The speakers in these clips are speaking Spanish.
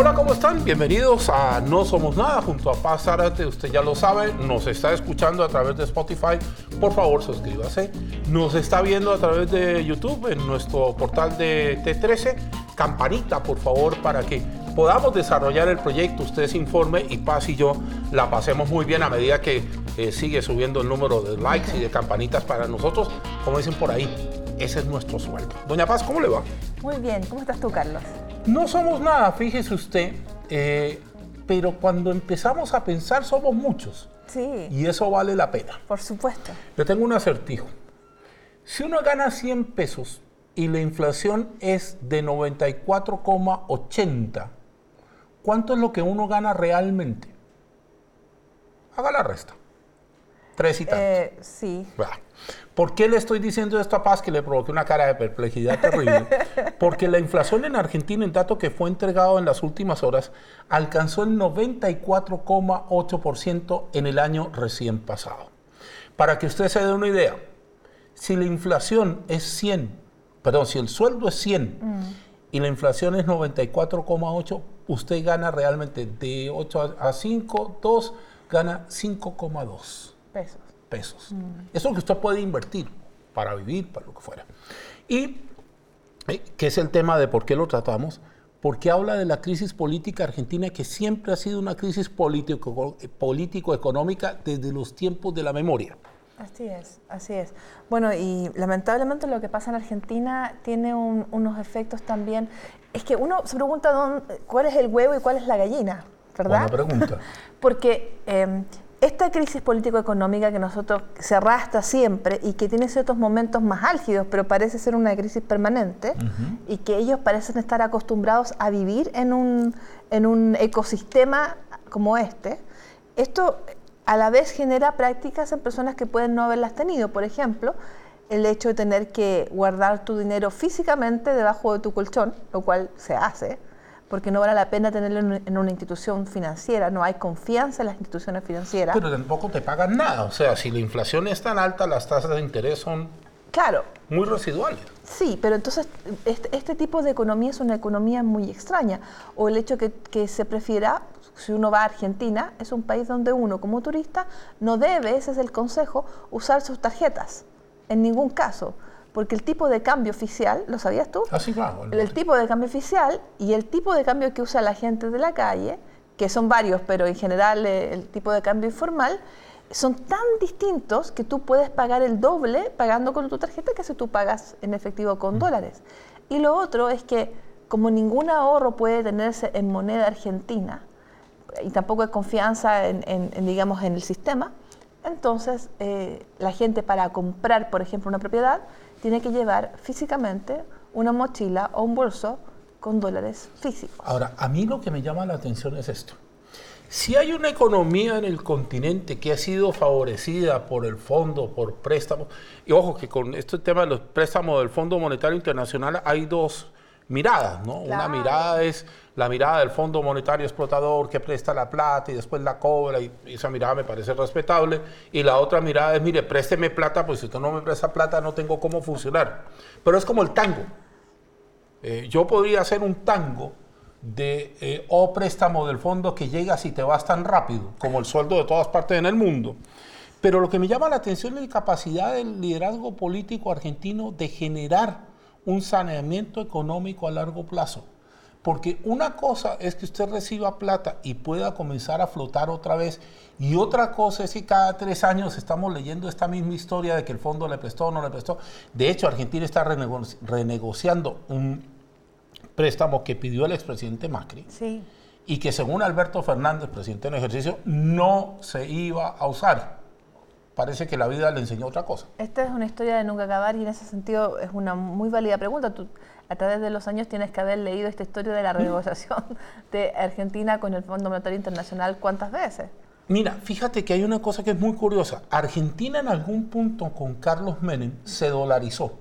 Hola, ¿cómo están? Bienvenidos a No Somos Nada junto a Paz Zárate. Usted ya lo sabe, nos está escuchando a través de Spotify. Por favor, suscríbase. Nos está viendo a través de YouTube en nuestro portal de T13. Campanita, por favor, para que podamos desarrollar el proyecto. Usted se informe y Paz y yo la pasemos muy bien a medida que eh, sigue subiendo el número de likes y de campanitas para nosotros. Como dicen por ahí, ese es nuestro sueldo. Doña Paz, ¿cómo le va? Muy bien, ¿cómo estás tú, Carlos? No somos nada, fíjese usted, eh, pero cuando empezamos a pensar somos muchos. Sí. Y eso vale la pena. Por supuesto. Le tengo un acertijo. Si uno gana 100 pesos y la inflación es de 94,80, ¿cuánto es lo que uno gana realmente? Haga la resta. Tres y tanto. Eh, sí. ¿Por qué le estoy diciendo esto a Paz que le provoqué una cara de perplejidad terrible? Porque la inflación en Argentina, en dato que fue entregado en las últimas horas, alcanzó el 94,8% en el año recién pasado. Para que usted se dé una idea, si la inflación es 100, perdón, si el sueldo es 100 y la inflación es 94,8, usted gana realmente de 8 a 5, 2, gana 5,2 pesos. pesos. Eso es lo que usted puede invertir para vivir, para lo que fuera. Y eh, que es el tema de por qué lo tratamos, porque habla de la crisis política argentina que siempre ha sido una crisis político- político-económica desde los tiempos de la memoria. Así es, así es. Bueno, y lamentablemente lo que pasa en Argentina tiene un- unos efectos también. Es que uno se pregunta dónde- cuál es el huevo y cuál es la gallina, ¿verdad? Buena pregunta. Porque eh, esta crisis político-económica que nosotros se arrastra siempre y que tiene ciertos momentos más álgidos, pero parece ser una crisis permanente y que ellos parecen estar acostumbrados a vivir en un, en un ecosistema como este, esto a la vez genera prácticas en personas que pueden no haberlas tenido. Por ejemplo, el hecho de tener que guardar tu dinero físicamente debajo de tu colchón, lo cual se hace, porque no vale la pena tenerlo en una institución financiera, no hay confianza en las instituciones financieras. Pero tampoco te pagan nada. O sea, si la inflación es tan alta, las tasas de interés son claro, muy residuales. sí, pero entonces este, este tipo de economía es una economía muy extraña. O el hecho que, que se prefiera, si uno va a Argentina, es un país donde uno como turista no debe, ese es el consejo, usar sus tarjetas, en ningún caso. Porque el tipo de cambio oficial, ¿lo sabías tú? Así va. El, el tipo de cambio oficial y el tipo de cambio que usa la gente de la calle, que son varios, pero en general eh, el tipo de cambio informal, son tan distintos que tú puedes pagar el doble pagando con tu tarjeta que si tú pagas en efectivo con dólares. Y lo otro es que como ningún ahorro puede tenerse en moneda argentina y tampoco hay confianza en, en- en, digamos, en el sistema, entonces eh, la gente para comprar, por ejemplo, una propiedad, tiene que llevar físicamente una mochila o un bolso con dólares físicos. Ahora, a mí lo que me llama la atención es esto. Si hay una economía en el continente que ha sido favorecida por el fondo, por préstamos, y ojo que con este tema de los préstamos del Fondo Monetario Internacional hay dos miradas, ¿no? Una mirada es la mirada del Fondo Monetario Explotador que presta la plata y después la cobra, y esa mirada me parece respetable, y la otra mirada es, mire, présteme plata, pues si usted no me presta plata no tengo cómo funcionar. Pero es como el tango. Eh, yo podría hacer un tango de eh, o préstamo del fondo que llega si te vas tan rápido, como el sueldo de todas partes en el mundo. Pero lo que me llama la atención es la capacidad del liderazgo político argentino de generar un saneamiento económico a largo plazo. Porque una cosa es que usted reciba plata y pueda comenzar a flotar otra vez, y otra cosa es que cada tres años estamos leyendo esta misma historia de que el fondo le prestó o no le prestó. De hecho, Argentina está renego- renegociando un préstamo que pidió el expresidente Macri Sí. y que según Alberto Fernández, presidente en ejercicio, no se iba a usar. Parece que la vida le enseñó otra cosa. Esta es una historia de nunca acabar y en ese sentido es una muy válida pregunta. Tú a través de los años tienes que haber leído esta historia de la renegociación de Argentina con el Fondo Monetario Internacional cuántas veces. Mira, fíjate que hay una cosa que es muy curiosa. Argentina en algún punto con Carlos Menem se dolarizó.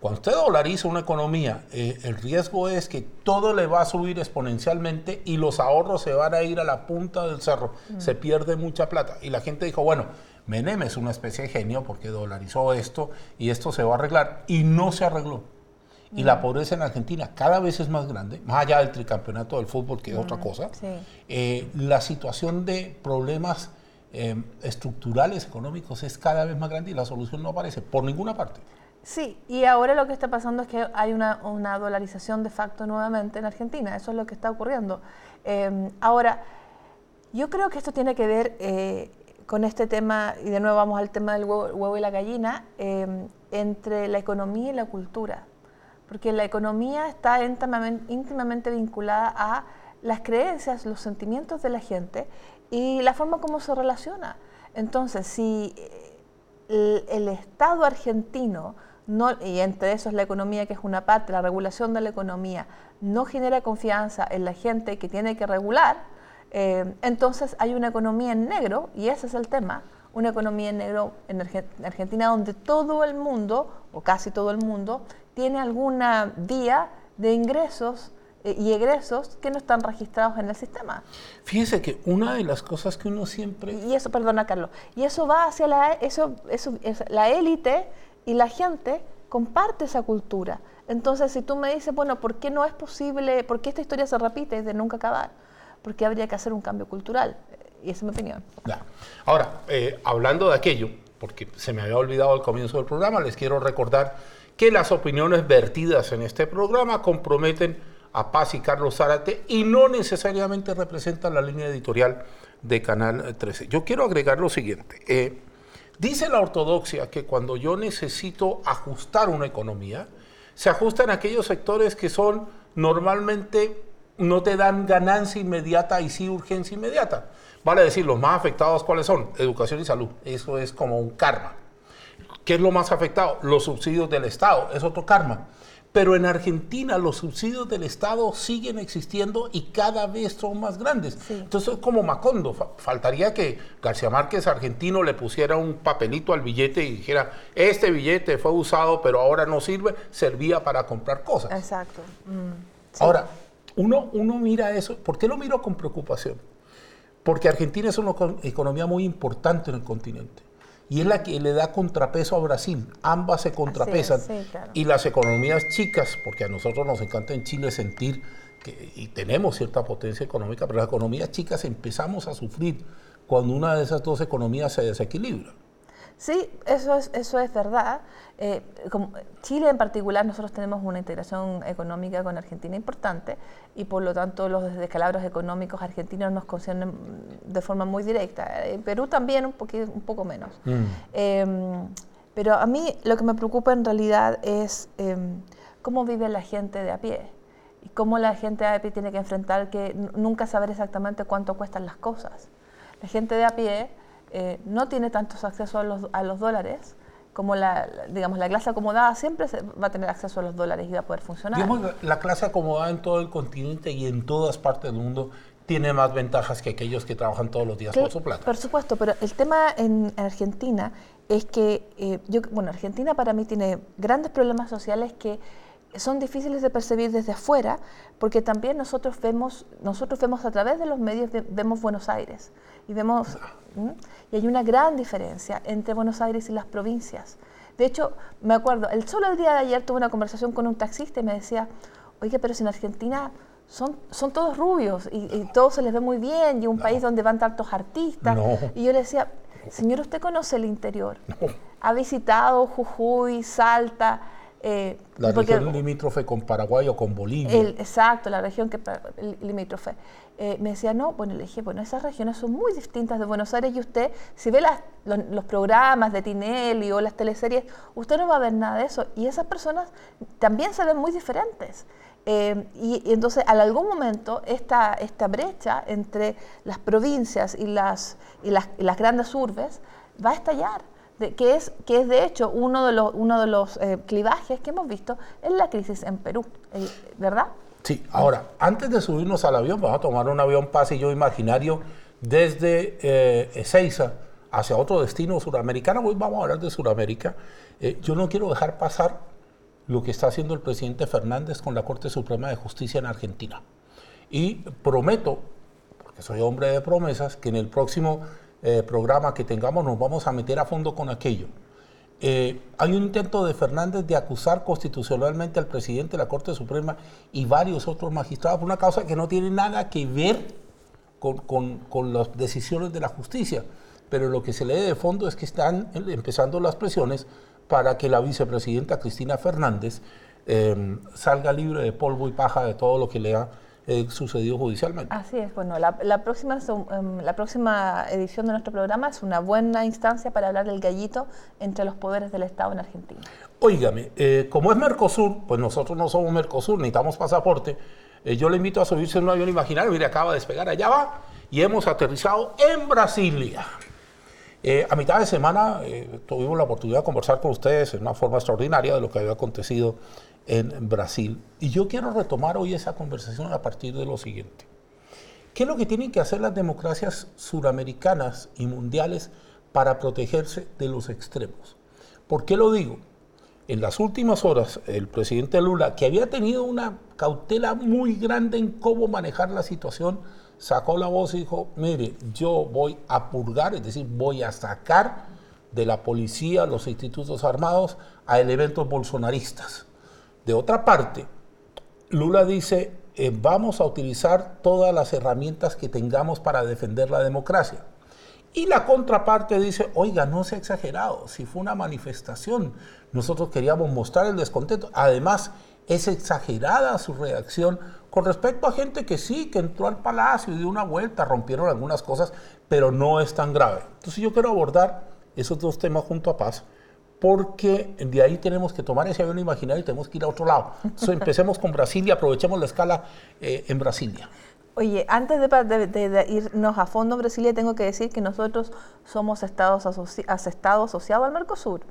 Cuando usted dolariza una economía, eh, el riesgo es que todo le va a subir exponencialmente y los ahorros se van a ir a la punta del cerro. Se pierde mucha plata. Y la gente dijo, bueno, Menem es una especie de genio porque dolarizó esto y esto se va a arreglar. Y no se arregló. y la pobreza en Argentina cada vez es más grande, más allá del tricampeonato del fútbol, que es otra cosa, eh, la situación de problemas eh, estructurales, económicos, es cada vez más grande y la solución no aparece por ninguna parte. Sí, y ahora lo que está pasando es que hay una, una dolarización de facto nuevamente en Argentina, eso es lo que está ocurriendo. Em, ahora, yo creo que esto tiene que ver eh, con este tema, y de nuevo vamos al tema del huevo, y la gallina, em, entre la economía y la cultura. Porque la economía está íntimamente, vinculada a las creencias, los sentimientos de la gente y la forma como se relaciona. Entonces, si eh, el, Estado argentino, no, y entre eso es la economía que es una parte, la regulación de la economía, no genera confianza en la gente que tiene que regular, eh, entonces hay una economía en negro, y ese es el tema, una economía en negro en Argentina donde todo el mundo, o casi todo el mundo, tiene alguna vía de ingresos eh, y egresos que no están registrados en el sistema. Fíjese que una de las cosas que uno siempre... Y eso, perdona Carlos, y eso va hacia la, eso, eso, la élite y la gente comparte esa cultura. Entonces, si tú me dices, bueno, ¿por qué no es posible, por qué esta historia se repite de nunca acabar? Porque habría que hacer un cambio cultural. Y esa es mi opinión. Ahora, eh, hablando de aquello, porque se me había olvidado al comienzo del programa, les quiero recordar que las opiniones vertidas en este programa comprometen a Paz y Carlos Zárate y no necesariamente representan la línea editorial de Canal 13. Yo quiero agregar lo siguiente. Eh, dice la ortodoxia que cuando yo necesito ajustar una economía, se ajustan aquellos sectores que son normalmente no te dan ganancia inmediata y sí urgencia inmediata. Vale decir, los más afectados, ¿cuáles son? Educación y salud. Eso es como un karma. ¿Qué es lo más afectado? Los subsidios del Estado. Es otro karma. Pero en Argentina los subsidios del Estado siguen existiendo y cada vez son más grandes. Entonces es como Macondo. Faltaría que García Márquez argentino le pusiera un papelito al billete y dijera, este billete fue usado pero ahora no sirve, servía para comprar cosas. Exacto. Mm, ahora, uno, uno mira eso. ¿Por qué lo miro con preocupación? Porque Argentina es una economía muy importante en el continente y es la que le da contrapeso a Brasil. Ambas se contrapesan. Y las economías chicas, porque a nosotros nos encanta en Chile sentir que y tenemos cierta potencia económica, pero las economías chicas empezamos a sufrir cuando una de esas dos economías se desequilibra. Sí, eso es, eso es verdad. Eh, como Chile en particular, nosotros tenemos una integración económica con Argentina importante y por lo tanto los descalabros económicos argentinos nos conciernen de forma muy directa. En Perú también un, poquito, un poco menos. Mm. Em, pero a mí lo que me preocupa en realidad es em, cómo vive la gente de a pie y cómo la gente de a pie tiene que enfrentar que nunca saber exactamente cuánto cuestan las cosas. La gente de a pie eh, no tiene tantos accesos a los, a los dólares como la, digamos, la clase acomodada siempre va a tener acceso a los dólares y va a poder funcionar. Digamos, la clase acomodada en todo el continente y en todas partes del mundo tiene más ventajas que aquellos que trabajan todos los días por su plata. Por supuesto, pero el tema en Argentina es que, eh, yo, bueno, Argentina para mí tiene grandes problemas sociales que son difíciles de percibir desde afuera, porque también nosotros vemos, nosotros vemos a través de los medios, vemos Buenos Aires y vemos, y hay una gran diferencia entre Buenos Aires y las provincias. De hecho, me acuerdo, el solo el día de ayer tuve una conversación con un taxista y me decía, oye, pero si en Argentina son, son todos rubios y, y todos se les ve muy bien y un país donde van tantos artistas. Y yo le decía, señor, ¿usted conoce el interior? ¿Ha visitado Jujuy, Salta? Eh, la región limítrofe con Paraguay o con Bolivia. exacto, la región que, limítrofe. Eh, me decía, no, bueno, le dije, bueno, esas regiones son muy distintas de Buenos Aires y usted, si ve las, los, programas de Tinelli o las teleseries, usted no va a ver nada de eso. Y esas personas también se ven muy diferentes. Eh, y, entonces, en algún momento, esta, esta brecha entre las provincias y las, y las, grandes urbes va a estallar que, es, que es de hecho uno de los, uno de los eh, clivajes que hemos visto en la crisis en Perú, ¿verdad? Sí, ahora, antes de subirnos al avión, vamos a tomar un avión pasillo imaginario desde eh, Ezeiza hacia otro destino suramericano. Hoy vamos a hablar de Suramérica. yo no quiero dejar pasar lo que está haciendo el presidente Fernández con la Corte Suprema de Justicia en Argentina. Y prometo, porque soy hombre de promesas, que en el próximo eh, programa que tengamos nos vamos a meter a fondo con aquello. Eh, hay un intento de Fernández de acusar constitucionalmente al presidente de la Corte Suprema y varios otros magistrados por una causa que no tiene nada que ver con, con, las decisiones de la justicia. Pero lo que se lee de fondo es que están empezando las presiones para que la vicepresidenta Cristina Fernández eh, salga libre de polvo y paja de todo lo que le ha eh, sucedido judicialmente. Así es, bueno, la, la próxima, em, la próxima edición de nuestro programa es una buena instancia para hablar del gallito entre los poderes del Estado en Argentina. Óigame, eh, como es Mercosur, pues nosotros no somos Mercosur, necesitamos pasaporte. Eh, yo le invito a subirse en un avión imaginario, mire, acaba de despegar, allá va, y hemos aterrizado en Brasilia. a mitad de semana tuvimos la oportunidad de conversar con ustedes en una forma extraordinaria de lo que había acontecido en Brasil. Y yo quiero retomar hoy esa conversación a partir de lo siguiente. ¿Qué es lo que tienen que hacer las democracias suramericanas y mundiales para protegerse de los extremos? ¿Por qué lo digo? En las últimas horas, el presidente Lula, que había tenido una cautela muy grande en cómo manejar la situación, sacó la voz y dijo, mire, yo voy a purgar, es decir, voy a sacar de la policía, los institutos armados, a elementos bolsonaristas. De otra parte, Lula dice, eh, vamos a utilizar todas las herramientas que tengamos para defender la democracia. Y la contraparte dice, oiga, no se ha exagerado, si fue una manifestación, nosotros queríamos mostrar el descontento. Además, es exagerada su reacción con respecto a gente que sí, que entró al palacio y dio una vuelta, rompieron algunas cosas, pero no es tan grave. Entonces yo quiero abordar esos dos temas junto a Paz porque de ahí tenemos que tomar ese avión imaginario y tenemos que ir a otro lado. Entonces empecemos con Brasilia, aprovechemos la escala eh, en Brasilia. Oye, antes de, irnos a fondo Brasilia, tengo que decir que nosotros somos estados, asociados al Mercosur.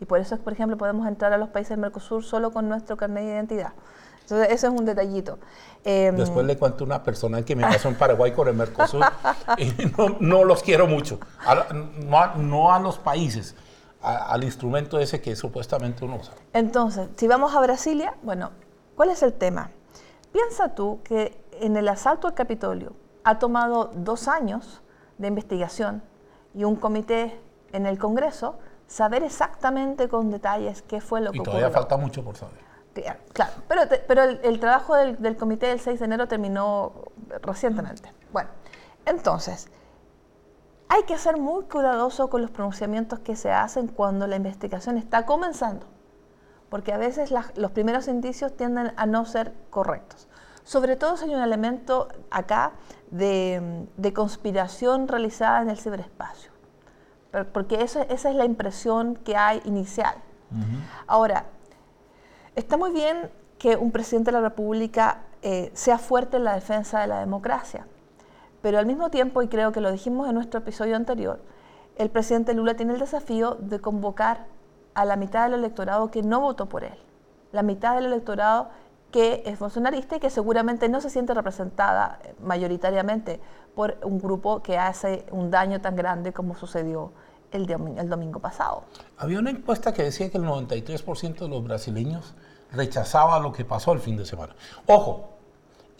Y por eso, es, por ejemplo, podemos entrar a los países del Mercosur solo con nuestro carnet de identidad. Entonces, eso es un detallito. Em, Después le cuento una persona que me pasó en Paraguay con el Mercosur y no, los quiero mucho. no a los países, al instrumento ese que supuestamente uno usa. Entonces, si vamos a Brasilia, bueno, ¿cuál es el tema? Piensa tú que en el asalto al Capitolio ha tomado dos años de investigación y un comité en el Congreso saber exactamente con detalles qué fue lo que ocurrió. Y todavía falta mucho por saber. Claro, pero, pero el, trabajo del, del comité del 6 de enero terminó recientemente. Bueno, entonces, hay que ser muy cuidadoso con los pronunciamientos que se hacen cuando la investigación está comenzando, porque a veces los primeros indicios tienden a no ser correctos. Sobre todo si hay un elemento acá de, conspiración realizada en el ciberespacio, porque esa es la impresión que hay inicial. Ahora, está muy bien que un presidente de la República eh, sea fuerte en la defensa de la democracia, pero al mismo tiempo, y creo que lo dijimos en nuestro episodio anterior, el presidente Lula tiene el desafío de convocar a la mitad del electorado que no votó por él, la mitad del electorado que es bolsonarista y que seguramente no se siente representada mayoritariamente por un grupo que hace un daño tan grande como sucedió el, el domingo pasado. Había una encuesta que decía que el 93% de los brasileños rechazaba lo que pasó el fin de semana. Ojo,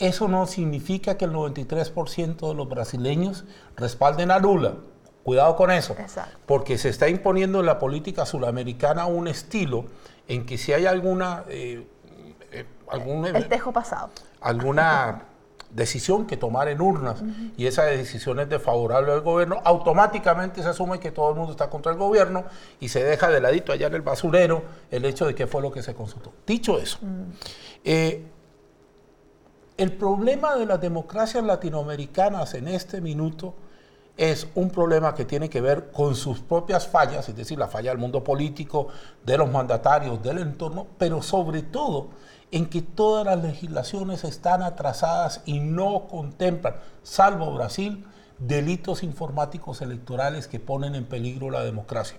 eso no significa que el 93% de los brasileños respalden a Lula. Cuidado con eso, porque se está imponiendo en la política sudamericana un estilo en que si hay alguna... Eh, eh, algún, el tejo pasado. Alguna decisión que tomar en urnas y esa decisión es desfavorable al gobierno, automáticamente se asume que todo el mundo está contra el gobierno y se deja de ladito allá en el basurero el hecho de que fue lo que se consultó. Dicho eso, eh, el problema de las democracias latinoamericanas en este minuto es un problema que tiene que ver con sus propias fallas, es decir, la falla del mundo político, de los mandatarios, del entorno, pero sobre todo en que todas las legislaciones están atrasadas y no contemplan, salvo Brasil, delitos informáticos electorales que ponen en peligro la democracia.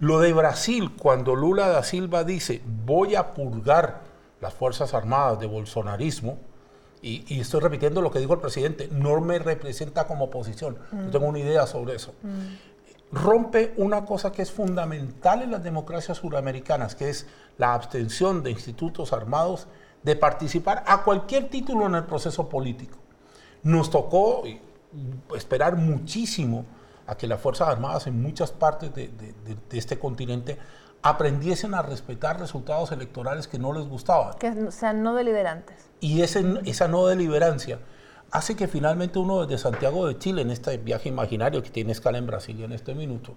Lo de Brasil, cuando Lula da Silva dice voy a purgar las Fuerzas Armadas de bolsonarismo, y, estoy repitiendo lo que dijo el presidente, no me representa como oposición, no tengo una idea sobre eso. Mm. Rompe una cosa que es fundamental en las democracias suramericanas, que es la abstención de institutos armados de participar a cualquier título en el proceso político. Nos tocó esperar muchísimo a que las Fuerzas Armadas en muchas partes de, este continente aprendiesen a respetar resultados electorales que no les gustaban. Que sean no deliberantes. Y ese, esa no deliberancia hace que finalmente uno desde Santiago de Chile, en este viaje imaginario que tiene escala en Brasil en este minuto,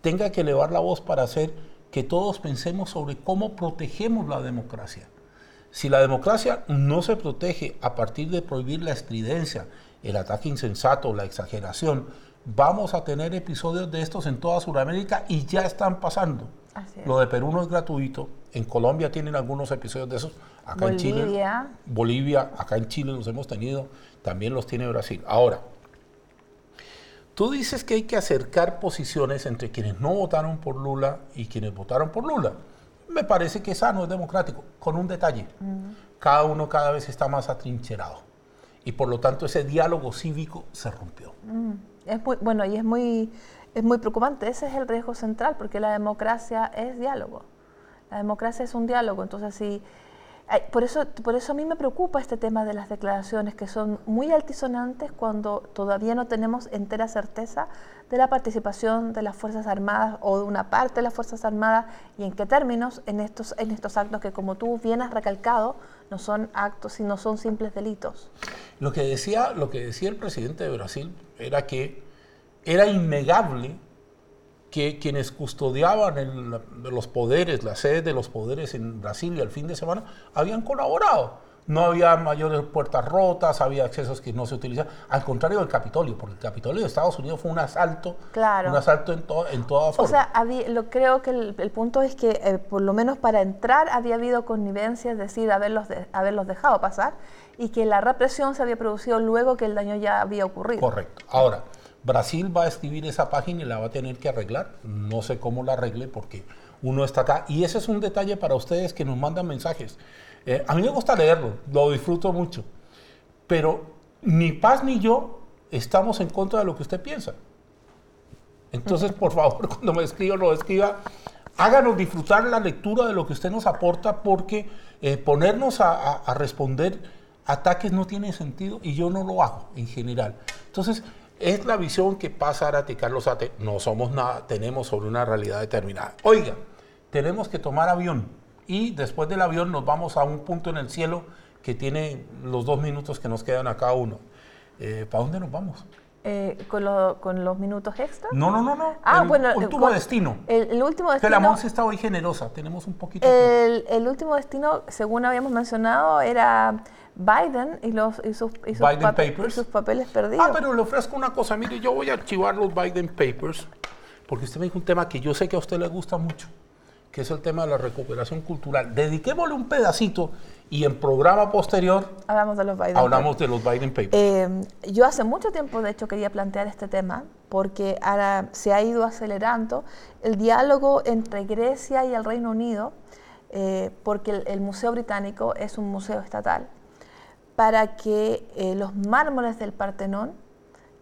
tenga que elevar la voz para hacer que todos pensemos sobre cómo protegemos la democracia. Si la democracia no se protege a partir de prohibir la estridencia, el ataque insensato, la exageración, vamos a tener episodios de estos en toda Sudamérica y ya están pasando. Lo de Perú no es gratuito. En Colombia tienen algunos episodios de esos. Acá en Chile. Bolivia, acá en Chile los hemos tenido. También los tiene Brasil. Ahora, tú dices que hay que acercar posiciones entre quienes no votaron por Lula y quienes votaron por Lula. Me parece que sano, es democrático, con un detalle. Cada uno cada vez está más atrincherado. Y por lo tanto ese diálogo cívico se rompió. Es bueno, y es muy, es muy preocupante. Ese es el riesgo central, porque la democracia es diálogo. La democracia es un diálogo. Entonces, si por eso, por eso a mí me preocupa este tema de las declaraciones que son muy altisonantes cuando todavía no tenemos entera certeza de la participación de las Fuerzas Armadas o de una parte de las Fuerzas Armadas y en qué términos en estos, en estos actos que como tú bien has recalcado no son actos sino son simples delitos. Lo que decía, lo que decía el presidente de Brasil era que era innegable que quienes custodiaban los poderes, la sede de los poderes en Brasil y el fin de semana, habían colaborado. No había mayores puertas rotas, había accesos que no se utilizaban. Al contrario del Capitolio, porque el Capitolio de Estados Unidos fue un asalto, claro. un asalto en, en toda forma. O sea, lo, creo que el, punto es que, eh, por lo menos para entrar, había habido connivencia, es decir, haberlos, haberlos dejado pasar, y que la represión se había producido luego que el daño ya había ocurrido. Correcto. Ahora, Brasil va a escribir esa página y la va a tener que arreglar. No sé cómo la arregle porque uno está acá. Y ese es un detalle para ustedes que nos mandan mensajes. Eh, a mí me gusta leerlo, lo disfruto mucho. Pero ni Paz ni yo estamos en contra de lo que usted piensa. Entonces, por favor, cuando me escriba, lo escriba. Háganos disfrutar la lectura de lo que usted nos aporta porque eh, ponernos a, a responder ataques no tiene sentido y yo no lo hago en general. Entonces, es la visión que pasa a y Carlos Ate. No somos nada, tenemos sobre una realidad determinada. Oiga, tenemos que tomar avión y después del avión nos vamos a un punto en el cielo que tiene los dos minutos que nos quedan a cada uno. Eh, ¿Para dónde nos vamos? Eh, ¿con, los minutos extra? No, no, no, no. Ah, bueno. El último destino. El, último destino. Que la Monse está hoy generosa, tenemos un poquito. El, el último destino, según habíamos mencionado, era Biden y, los, y, sus, y, sus, papeles perdidos. Ah, pero le ofrezco una cosa. Mire, yo voy a archivar los Biden Papers porque usted me dijo un tema que yo sé que a usted le gusta mucho, que es el tema de la recuperación cultural. Dediquémosle un pedacito y en programa posterior hablamos de los Biden hablamos de los Biden Papers. Eh, yo hace mucho tiempo, de hecho, quería plantear este tema porque ahora se ha ido acelerando el diálogo entre Grecia y el Reino Unido, eh, porque el Museo Británico es un museo estatal para que eh, los mármoles del Partenón,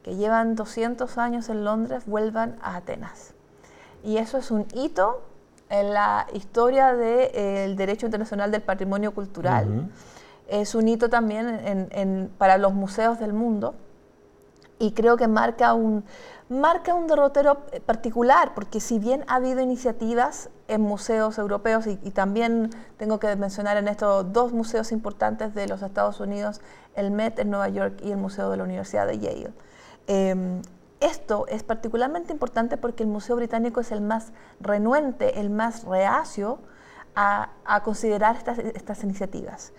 que llevan 200 años en Londres, vuelvan a Atenas. Y eso es un hito en la historia del eh, derecho internacional del patrimonio cultural. Es un hito también para los museos del mundo y creo que marca un, marca un derrotero eh, particular, porque si bien ha habido iniciativas en museos europeos y, también tengo que mencionar en esto dos museos importantes de los Estados Unidos, el Met en Nueva York y el Museo de la Universidad de Yale. Em, esto es particularmente importante porque el Museo Británico es el más renuente, el más reacio a, considerar estas, estas iniciativas.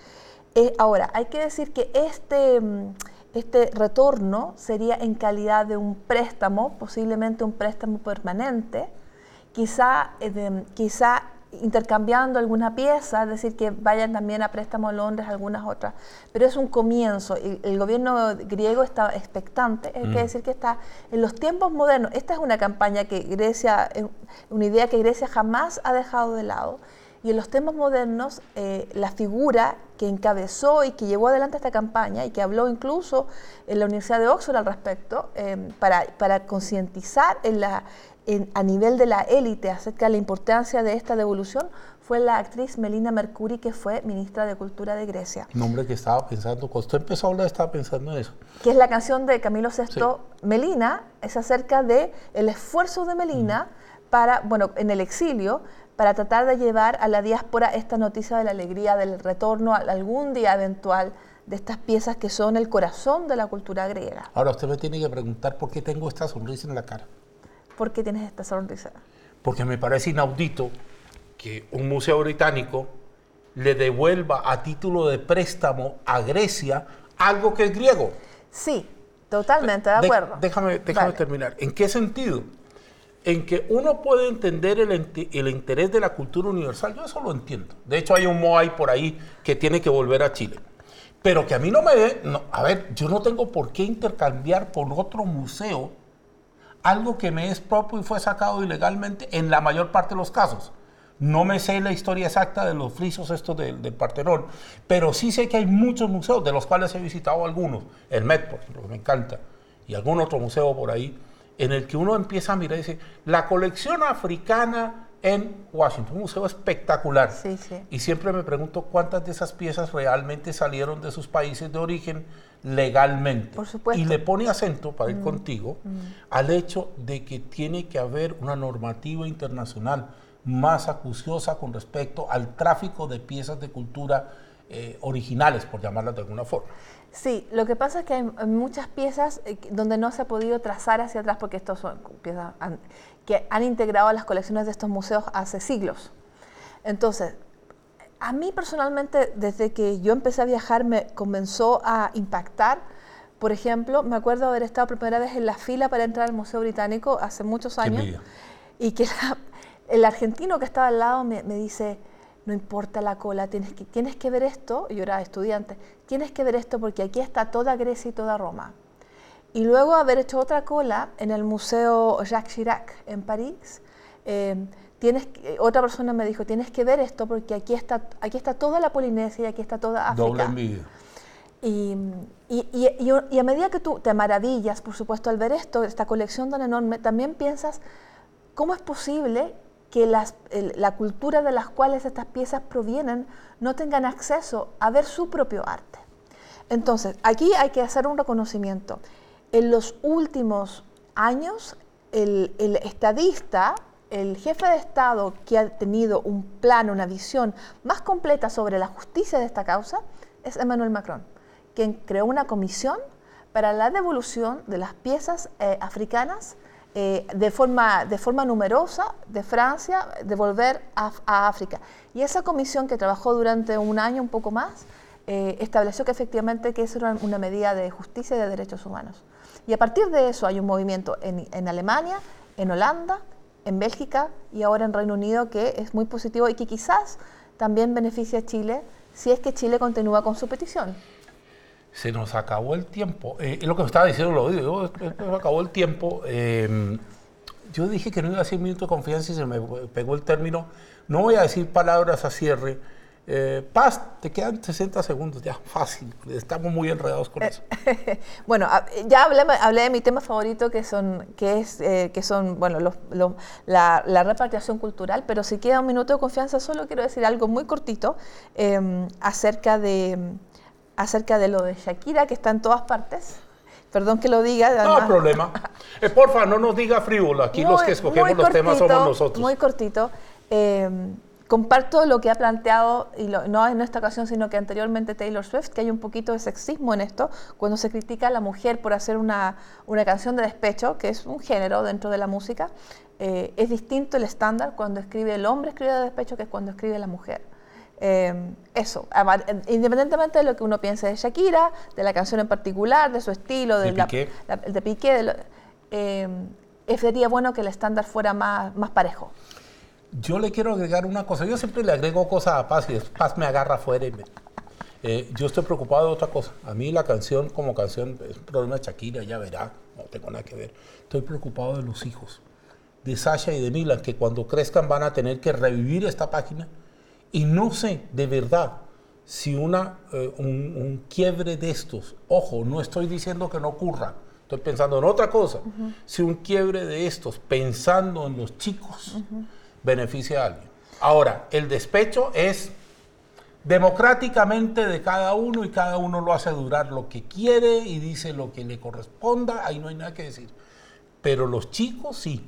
Eh, ahora, hay que decir que este mm, este retorno sería en calidad de un préstamo, posiblemente un préstamo permanente, quizá, eh, quizá intercambiando alguna pieza, es decir, que vayan también a préstamo a Londres algunas otras, pero es un comienzo. El, el gobierno griego está expectante, hay que mm. decir que está en los tiempos modernos. Esta es una campaña que Grecia, una idea que Grecia jamás ha dejado de lado y en los temas modernos, eh, la figura que encabezó y que llevó adelante esta campaña y que habló incluso en la Universidad de Oxford al respecto, eh, para, para, concientizar a nivel de la élite acerca de la importancia de esta devolución fue la actriz Melina Mercuri, que fue ministra de Cultura de Grecia. Nombre que estaba pensando, cuando usted empezó a hablar estaba pensando en eso. Que es la canción de Camilo VI, Melina, es acerca de el esfuerzo de Melina para, bueno, en el exilio, para tratar de llevar a la diáspora esta noticia de la alegría del retorno algún día eventual de estas piezas que son el corazón de la cultura griega. Ahora usted me tiene que preguntar por qué tengo esta sonrisa en la cara. ¿Por qué tienes esta sonrisa? Porque me parece inaudito que un museo británico le devuelva a título de préstamo a Grecia algo que es griego. Sí, totalmente de acuerdo. déjame déjame terminar. ¿En qué sentido? En que uno puede entender el, el, interés de la cultura universal, yo eso lo entiendo. De hecho, hay un Moai por ahí que tiene que volver a Chile. Pero que a mí no me dé, a ver, yo no tengo por qué intercambiar con otro museo algo que me es propio y fue sacado ilegalmente en la mayor parte de los casos. No me sé la historia exacta de los frisos estos del, del Partenón, pero sí sé que hay muchos museos, de los cuales he visitado algunos, el Met, por ejemplo, que me encanta, y algún otro museo por ahí, en el que uno empieza a mirar y dice, la colección africana en Washington, un museo espectacular. Sí, sí. Y siempre me pregunto cuántas de esas piezas realmente salieron de sus países de origen legalmente. Por supuesto. Y le pone acento, para ir Mm, contigo, al hecho de que tiene que haber una normativa internacional más acuciosa con respecto al tráfico de piezas de cultura eh, originales, por llamarlas de alguna forma. Sí, lo que pasa es que hay muchas piezas eh, donde no se ha podido trazar hacia atrás porque estos son piezas que han integrado a las colecciones de estos museos hace siglos. Entonces, a mí personalmente, desde que yo empecé a viajar, me comenzó a impactar. Por ejemplo, me acuerdo haber estado por primera vez en la fila para entrar al Museo Británico hace muchos años envidia. y que la- el argentino que estaba al lado me, me dice, no importa la cola, tienes que, tienes que ver esto, yo era estudiante, tienes que ver esto porque aquí está toda Grecia y toda Roma. Y luego haber hecho otra cola en el Museo Jacques Chirac en París, eh, tienes, que- otra persona me dijo, tienes que ver esto porque aquí está, aquí está toda la Polinesia y aquí está toda África. Doble envidia. Y, y- y- y- y a medida que tú te maravillas, por supuesto, al ver esto, esta colección tan enorme, también piensas, ¿cómo es posible que las- la cultura de las cuales estas piezas provienen no tengan acceso a ver su propio arte? Entonces, aquí hay que hacer un reconocimiento. En los últimos años, el, el estadista, el jefe de Estado que ha tenido un plan, una visión más completa sobre la justicia de esta causa, es Emmanuel Macron, quien creó una comisión para la devolución de las piezas eh, africanas eh, de, forma, de forma numerosa de Francia, devolver a, a África. Y esa comisión que trabajó durante un año, un poco más, eh, estableció que efectivamente que eso era una medida de justicia y de derechos humanos. Y a partir de eso hay un movimiento en, en Alemania, en Holanda, en Bélgica y ahora en Reino Unido que es muy positivo y que quizás también beneficia a Chile si es que Chile continúa con su petición. Se nos acabó el tiempo. Eh, es lo que me estaba diciendo, lo digo, se nos acabó el tiempo. Eh, yo dije que no iba a decir minuto de confianza y se me pegó el término. No voy a decir palabras a cierre. Eh, Paz, te quedan 60 segundos, ya, fácil. Estamos muy enredados con eso. bueno, a- ya hablé, hablé de mi tema favorito, que son, que es, eh, que son bueno, los- los- la, la repatriación cultural, pero si queda un minuto de confianza, solo quiero decir algo muy cortito eh, acerca, de, acerca de lo de Shakira, que está en todas partes. Perdón que lo diga. No hay además- problema. Eh, porfa, no nos diga frívolo. Aquí los Muy- que escogemos muy los temas somos cortito, nosotros. Muy cortito. Eh, comparto lo que ha planteado, y lo- no en esta ocasión, sino que anteriormente Taylor Swift, que hay un poquito de sexismo en esto, cuando se critica a la mujer por hacer una, una canción de despecho, que es un género dentro de la música. Eh, es distinto el estándar cuando escribe el hombre escribe de despecho que cuando escribe la mujer. Eh, eso, independientemente de lo que uno piense de Shakira, de la canción en particular, de su estilo, De de, la- Piqué. la- de Piqué, de lo- eh, sería bueno que el estándar fuera más, más parejo. Yo le quiero agregar una cosa. Yo siempre le agrego cosas a Paz y Paz me agarra afuera y me... Eh, yo estoy preocupado de otra cosa. A mí la canción como canción es un problema de Shakira, ya verá, no tengo nada que ver. Estoy preocupado de los hijos, de Sasha y de Milan, que cuando crezcan van a tener que revivir esta página. Y no sé, de verdad, si una, eh, un, un quiebre de estos, ojo, no estoy diciendo que no ocurra, estoy pensando en otra cosa. Si un quiebre de estos, pensando en los chicos, beneficia a alguien. Ahora, el despecho es democráticamente de cada uno y cada uno lo hace durar lo que quiere y dice lo que le corresponda, ahí no hay nada que decir. Pero los chicos sí.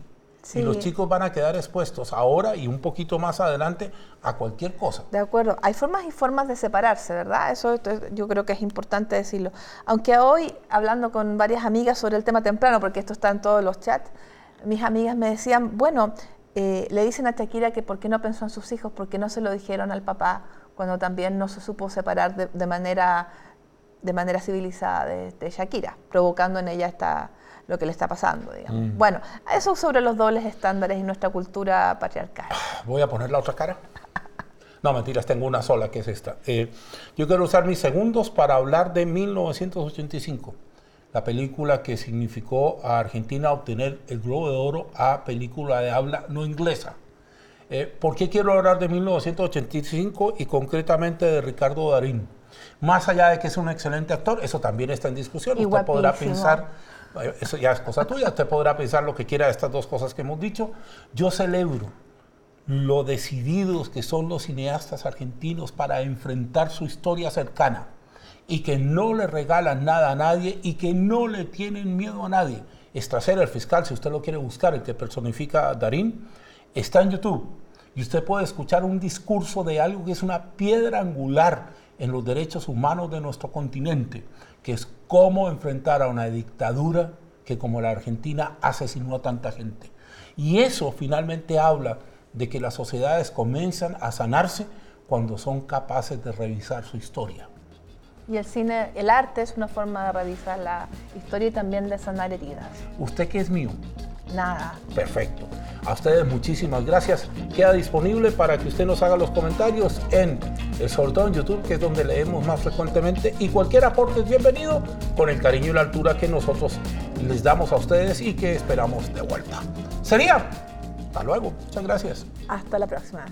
Y los chicos van a quedar expuestos ahora y un poquito más adelante a cualquier cosa. De acuerdo. Hay formas y formas de separarse, ¿verdad? Eso yo creo que es importante decirlo. Aunque hoy, hablando con varias amigas sobre el tema temprano, porque esto está en todos los chats, mis amigas me decían, bueno, eh, le dicen a Shakira que por qué no pensó en sus hijos, por qué no se lo dijeron al papá cuando también no se supo separar de, manera, de manera civilizada de, Shakira, provocando en ella esta, lo que le está pasando. Digamos. Mm. Bueno, eso sobre los dobles estándares y nuestra cultura patriarcal. Voy a poner la otra cara. No, mentiras, tengo una sola, que es esta. Eh, yo quiero usar mis segundos para hablar de 1985, la película que significó a Argentina obtener el Globo de Oro a película de habla no inglesa. Eh, ¿Por qué quiero hablar de 1985 y concretamente de Ricardo Darín? Más allá de que es un excelente actor, eso también está en discusión. usted podrá pensar, eh, eso ya es cosa tuya, usted podrá pensar lo que quiera de estas dos cosas que hemos dicho. Yo celebro lo decididos que son los cineastas argentinos para enfrentar su historia cercana y que no le regalan nada a nadie y que no le tienen miedo a nadie. Estracer, el fiscal, si usted lo quiere buscar, el que personifica a Darín, está en YouTube y usted puede escuchar un discurso de algo que es una piedra angular en los derechos humanos de nuestro continente, que es cómo enfrentar a una dictadura que como la Argentina asesinó a tanta gente. Y eso finalmente habla de que las sociedades comienzan a sanarse cuando son capaces de revisar su historia. Y el cine, el arte es una forma de revisar la historia y también de sanar heridas. ¿Usted qué es mío? Nada. Perfecto. A ustedes muchísimas gracias. Queda disponible para que usted nos haga los comentarios en el sorteo en YouTube, que es donde leemos más frecuentemente. Y cualquier aporte es bienvenido con el cariño y la altura que nosotros les damos a ustedes y que esperamos de vuelta. Sería. Hasta luego. Muchas gracias. Hasta la próxima.